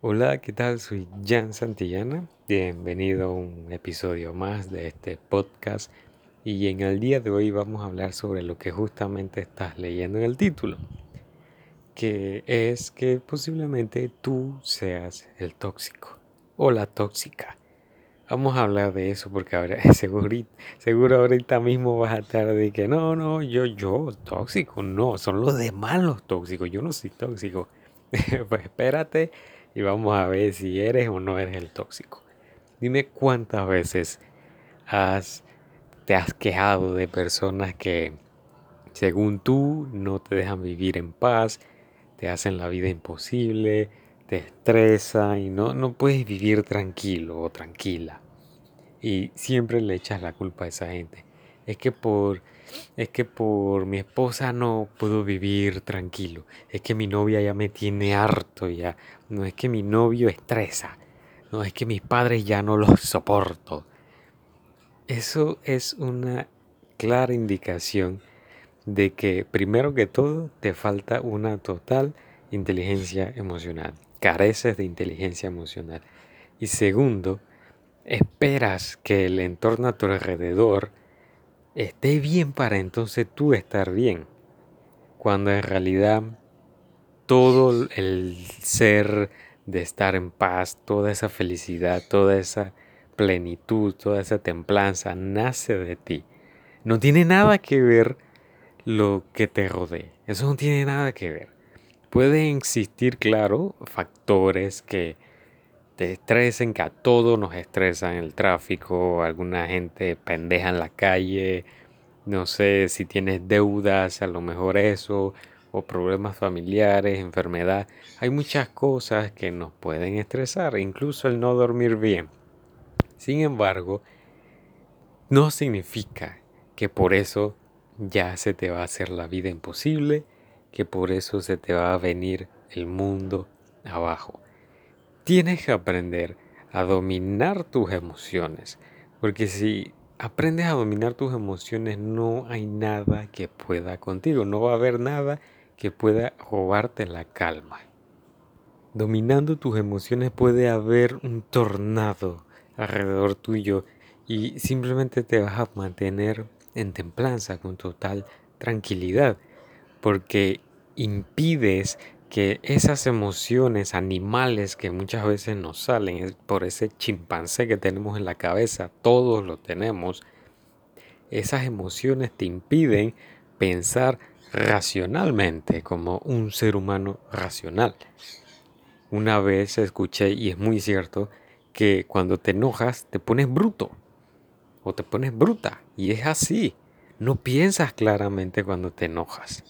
Hola, ¿qué tal? Soy Jan Santillana. Bienvenido a un episodio más de este podcast. Y en el día de hoy vamos a hablar sobre lo que justamente estás leyendo en el título, que es que posiblemente tú seas el tóxico o la tóxica. Vamos a hablar de eso porque ahora seguro, seguro ahorita mismo vas a estar de que no, no, yo, yo, tóxico, no, son los demás los tóxicos, yo no soy tóxico. pues espérate y vamos a ver si eres o no eres el tóxico. Dime cuántas veces has, te has quejado de personas que, según tú, no te dejan vivir en paz, te hacen la vida imposible, te estresan y no, no puedes vivir tranquilo o tranquila. Y siempre le echas la culpa a esa gente. Es que por es que por mi esposa no puedo vivir tranquilo. Es que mi novia ya me tiene harto ya. No es que mi novio estresa. No es que mis padres ya no los soporto. Eso es una clara indicación de que primero que todo te falta una total inteligencia emocional. Careces de inteligencia emocional. Y segundo, esperas que el entorno a tu alrededor esté bien para entonces tú estar bien. Cuando en realidad todo el ser de estar en paz, toda esa felicidad, toda esa plenitud, toda esa templanza nace de ti. No tiene nada que ver lo que te rodee. Eso no tiene nada que ver. Pueden existir, claro, factores que estresen, que a todos nos estresan el tráfico, alguna gente pendeja en la calle, no sé si tienes deudas, a lo mejor eso, o problemas familiares, enfermedad. Hay muchas cosas que nos pueden estresar, incluso el no dormir bien. Sin embargo, no significa que por eso ya se te va a hacer la vida imposible, que por eso se te va a venir el mundo abajo. Tienes que aprender a dominar tus emociones, porque si aprendes a dominar tus emociones no hay nada que pueda contigo, no va a haber nada que pueda robarte la calma. Dominando tus emociones puede haber un tornado alrededor tuyo y simplemente te vas a mantener en templanza con total tranquilidad porque impides que esas emociones animales que muchas veces nos salen por ese chimpancé que tenemos en la cabeza, todos lo tenemos, esas emociones te impiden pensar racionalmente como un ser humano racional. Una vez escuché, y es muy cierto, que cuando te enojas te pones bruto o te pones bruta. Y es así. No piensas claramente cuando te enojas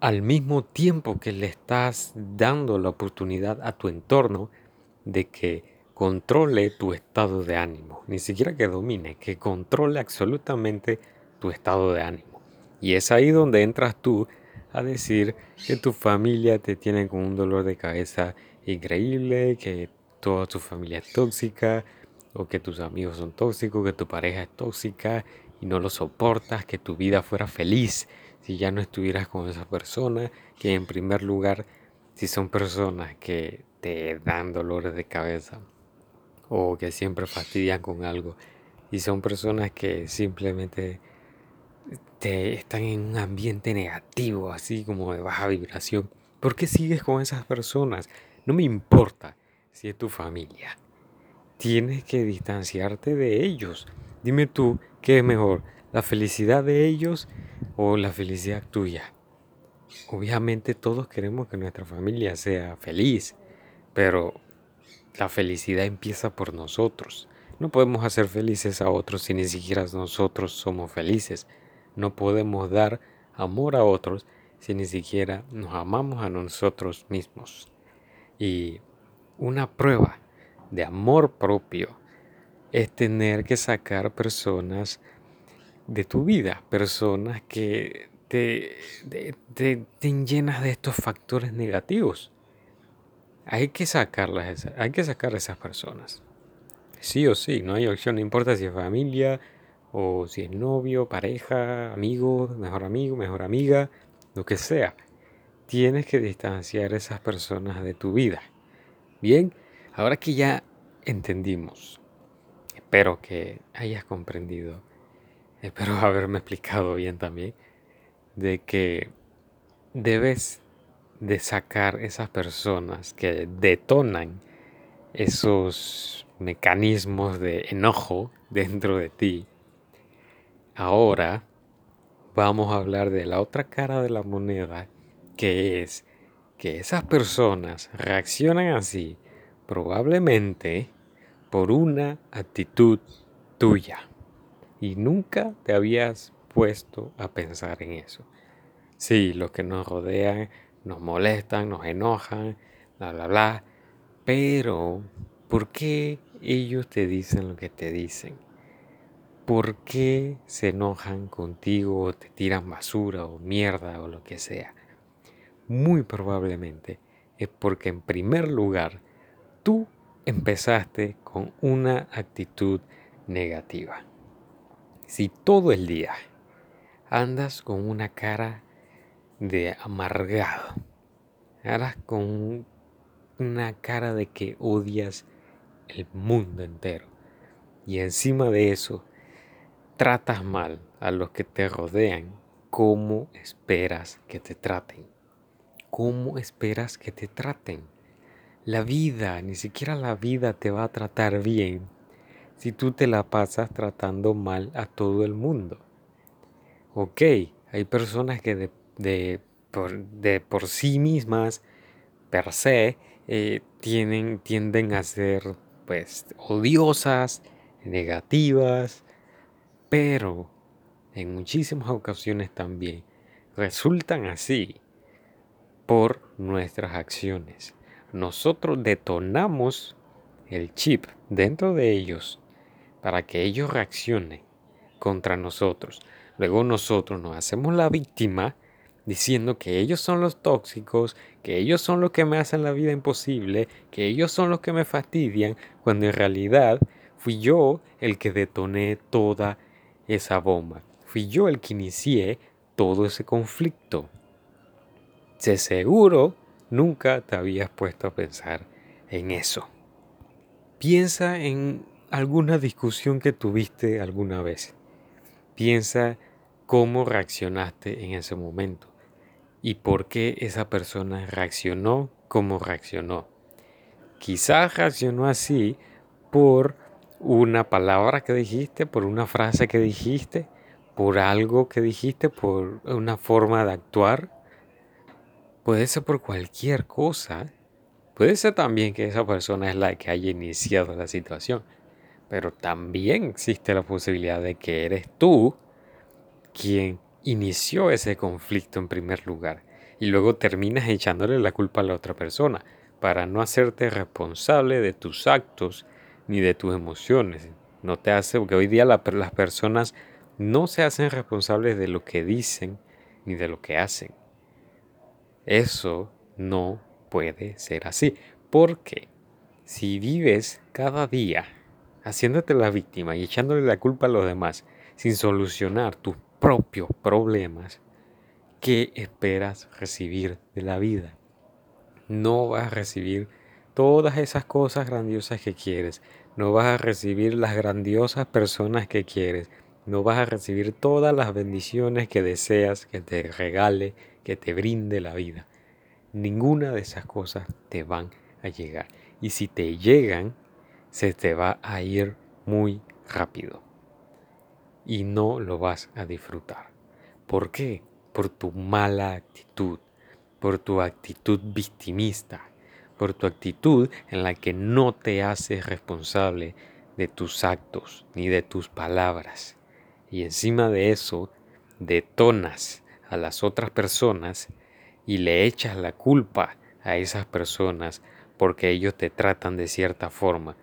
al mismo tiempo que le estás dando la oportunidad a tu entorno de que controle tu estado de ánimo, ni siquiera que domine, que controle absolutamente tu estado de ánimo. Y es ahí donde entras tú a decir que tu familia te tiene con un dolor de cabeza increíble, que toda tu familia es tóxica, o que tus amigos son tóxicos, que tu pareja es tóxica y no lo soportas, que tu vida fuera feliz si ya no estuvieras con esa persona, que en primer lugar, si son personas que te dan dolores de cabeza o que siempre fastidian con algo, y son personas que simplemente te están en un ambiente negativo, así como de baja vibración, ¿por qué sigues con esas personas? No me importa si es tu familia. Tienes que distanciarte de ellos. Dime tú, ¿qué es mejor? ¿La felicidad de ellos o la felicidad tuya. Obviamente todos queremos que nuestra familia sea feliz, pero la felicidad empieza por nosotros. No podemos hacer felices a otros si ni siquiera nosotros somos felices. No podemos dar amor a otros si ni siquiera nos amamos a nosotros mismos. Y una prueba de amor propio es tener que sacar personas de tu vida, personas que te, te, llenas de estos factores negativos. Hay que sacarlas, hay que sacar a esas personas. Sí o sí, no hay opción, no importa si es familia o si es novio, pareja, amigo, mejor amigo, mejor amiga, lo que sea. Tienes que distanciar a esas personas de tu vida. Bien, ahora que ya entendimos, espero que hayas comprendido, espero haberme explicado bien también, de que debes de sacar esas personas que detonan esos mecanismos de enojo dentro de ti. Ahora vamos a hablar de la otra cara de la moneda, que es que esas personas reaccionan así probablemente por una actitud tuya y nunca te habías puesto a pensar en eso. Sí, los que nos rodean nos molestan, nos enojan, bla, bla, bla, pero ¿por qué ellos te dicen lo que te dicen? ¿Por qué se enojan contigo o te tiran basura o mierda o lo que sea? Muy probablemente es porque en primer lugar tú empezaste con una actitud negativa. Si todo el día andas con una cara de amargado, andas con una cara de que odias el mundo entero y encima de eso tratas mal a los que te rodean, ¿cómo esperas que te traten? ¿Cómo esperas que te traten? La vida, ni siquiera la vida te va a tratar bien si tú te la pasas tratando mal a todo el mundo. Ok, hay personas que de, por, sí mismas, per se, eh, tienen, tienden a ser pues odiosas, negativas, pero en muchísimas ocasiones también resultan así por nuestras acciones. Nosotros detonamos el chip dentro de ellos para que ellos reaccionen contra nosotros. Luego nosotros nos hacemos la víctima diciendo que ellos son los tóxicos, que ellos son los que me hacen la vida imposible, que ellos son los que me fastidian, cuando en realidad fui yo el que detoné toda esa bomba. Fui yo el que inicié todo ese conflicto. De seguro nunca te habías puesto a pensar en eso. Piensa en alguna discusión que tuviste alguna vez. Piensa cómo reaccionaste en ese momento y por qué esa persona reaccionó como reaccionó. Quizás reaccionó así por una palabra que dijiste, por una frase que dijiste, por algo que dijiste, por una forma de actuar. Puede ser por cualquier cosa. Puede ser también que esa persona es la que haya iniciado la situación. Pero también existe la posibilidad de que eres tú quien inició ese conflicto en primer lugar y luego terminas echándole la culpa a la otra persona para no hacerte responsable de tus actos ni de tus emociones. No te hace, porque hoy día las personas no se hacen responsables de lo que dicen ni de lo que hacen. Eso no puede ser así, porque si vives cada día haciéndote la víctima y echándole la culpa a los demás sin solucionar tus propios problemas, ¿qué esperas recibir de la vida? No vas a recibir todas esas cosas grandiosas que quieres. No vas a recibir las grandiosas personas que quieres. No vas a recibir todas las bendiciones que deseas que te regale, que te brinde la vida. Ninguna de esas cosas te van a llegar. Y si te llegan, se te va a ir muy rápido. Y no lo vas a disfrutar. ¿Por qué? Por tu mala actitud, por tu actitud victimista, por tu actitud en la que no te haces responsable de tus actos ni de tus palabras. Y encima de eso, detonas a las otras personas y le echas la culpa a esas personas porque ellos te tratan de cierta forma,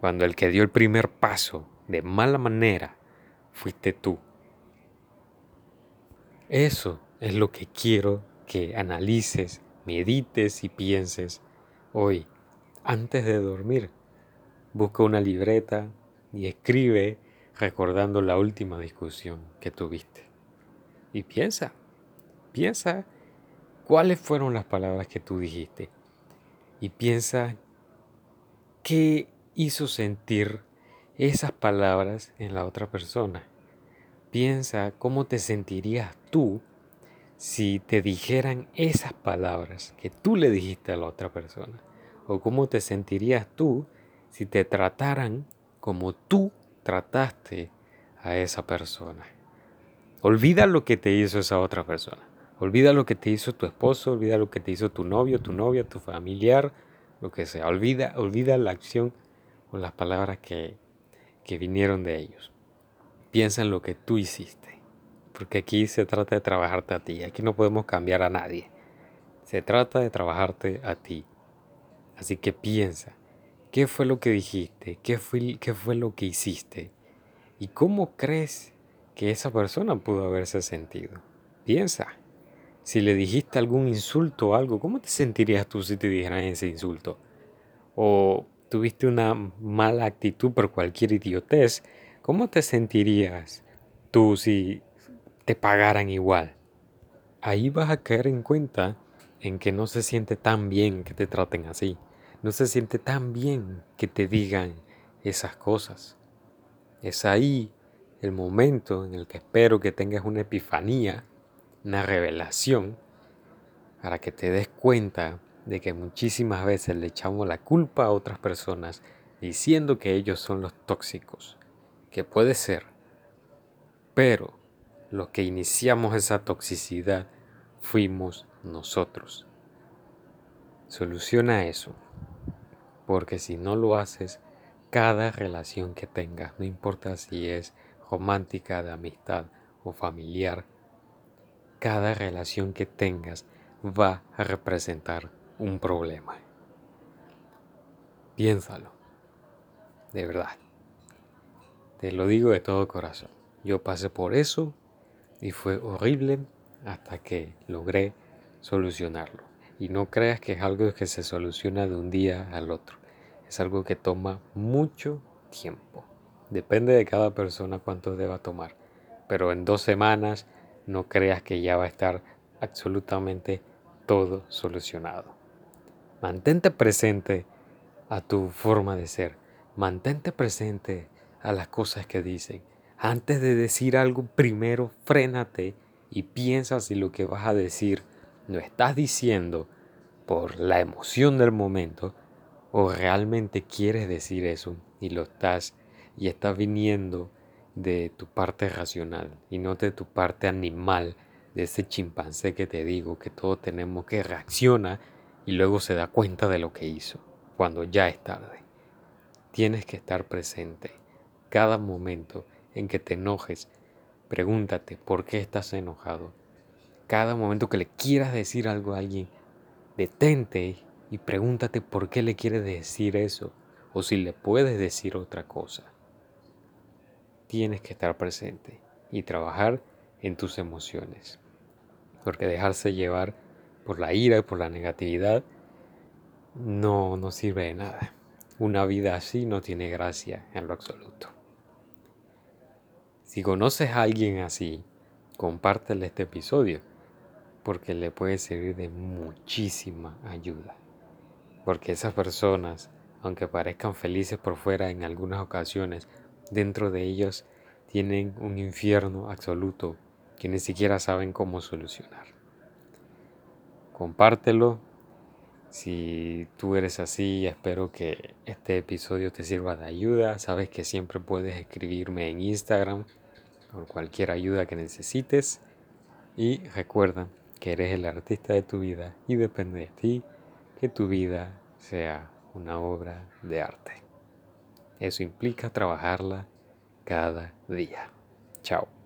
cuando el que dio el primer paso de mala manera fuiste tú. Eso es lo que quiero que analices medites y pienses hoy, antes de dormir. Busca una libreta y escribe recordando la última discusión que tuviste. Y piensa, piensa cuáles fueron las palabras que tú dijiste. y piensa qué hizo sentir esas palabras en la otra persona. Piensa cómo te sentirías tú si te dijeran esas palabras que tú le dijiste a la otra persona. O cómo te sentirías tú si te trataran como tú trataste a esa persona. Olvida lo que te hizo esa otra persona. Olvida lo que te hizo tu esposo, olvida lo que te hizo tu novio, tu novia, tu familiar, lo que sea. Olvida, olvida la acción o las palabras que, que vinieron de ellos. Piensa en lo que tú hiciste. Porque aquí se trata de trabajarte a ti. Aquí no podemos cambiar a nadie. Se trata de trabajarte a ti. Así que piensa, ¿qué fue lo que dijiste? ¿Qué fue, qué fue lo que hiciste? ¿Y cómo crees que esa persona pudo haberse sentido? Piensa. Si le dijiste algún insulto o algo, ¿cómo te sentirías tú si te dijeran ese insulto? O tuviste una mala actitud por cualquier idiotez, ¿cómo te sentirías tú si te pagaran igual? Ahí vas a caer en cuenta en que no se siente tan bien que te traten así. No se siente tan bien que te digan esas cosas. Es ahí el momento en el que espero que tengas una epifanía una revelación para que te des cuenta de que muchísimas veces le echamos la culpa a otras personas diciendo que ellos son los tóxicos, que puede ser, pero los que iniciamos esa toxicidad fuimos nosotros. Soluciona eso, porque si no lo haces, cada relación que tengas, no importa si es romántica, de amistad o familiar, cada relación que tengas va a representar un problema. Piénsalo, de verdad. Te lo digo de todo corazón. Yo pasé por eso y fue horrible hasta que logré solucionarlo. Y no creas que es algo que se soluciona de un día al otro. Es algo que toma mucho tiempo. Depende de cada persona cuánto deba tomar. Pero en dos semanas, no creas que ya va a estar absolutamente todo solucionado. Mantente presente a tu forma de ser. Mantente presente a las cosas que dicen. Antes de decir algo, primero frénate y piensa si lo que vas a decir lo estás diciendo por la emoción del momento o realmente quieres decir eso y lo estás y estás viniendo de tu parte racional y no de tu parte animal, de ese chimpancé que te digo que todos tenemos que reacciona y luego se da cuenta de lo que hizo, cuando ya es tarde. Tienes que estar presente. Cada momento en que te enojes, pregúntate por qué estás enojado. Cada momento que le quieras decir algo a alguien, detente y pregúntate por qué le quieres decir eso o si le puedes decir otra cosa tienes que estar presente y trabajar en tus emociones. Porque dejarse llevar por la ira y por la negatividad no, no sirve de nada. Una vida así no tiene gracia en lo absoluto. Si conoces a alguien así, compártele este episodio porque le puede servir de muchísima ayuda. Porque esas personas, aunque parezcan felices por fuera en algunas ocasiones, dentro de ellos tienen un infierno absoluto que ni siquiera saben cómo solucionar. Compártelo. Si tú eres así, espero que este episodio te sirva de ayuda. Sabes que siempre puedes escribirme en Instagram por cualquier ayuda que necesites. Y recuerda que eres el artista de tu vida y depende de ti que tu vida sea una obra de arte. Eso implica trabajarla cada día. Chao.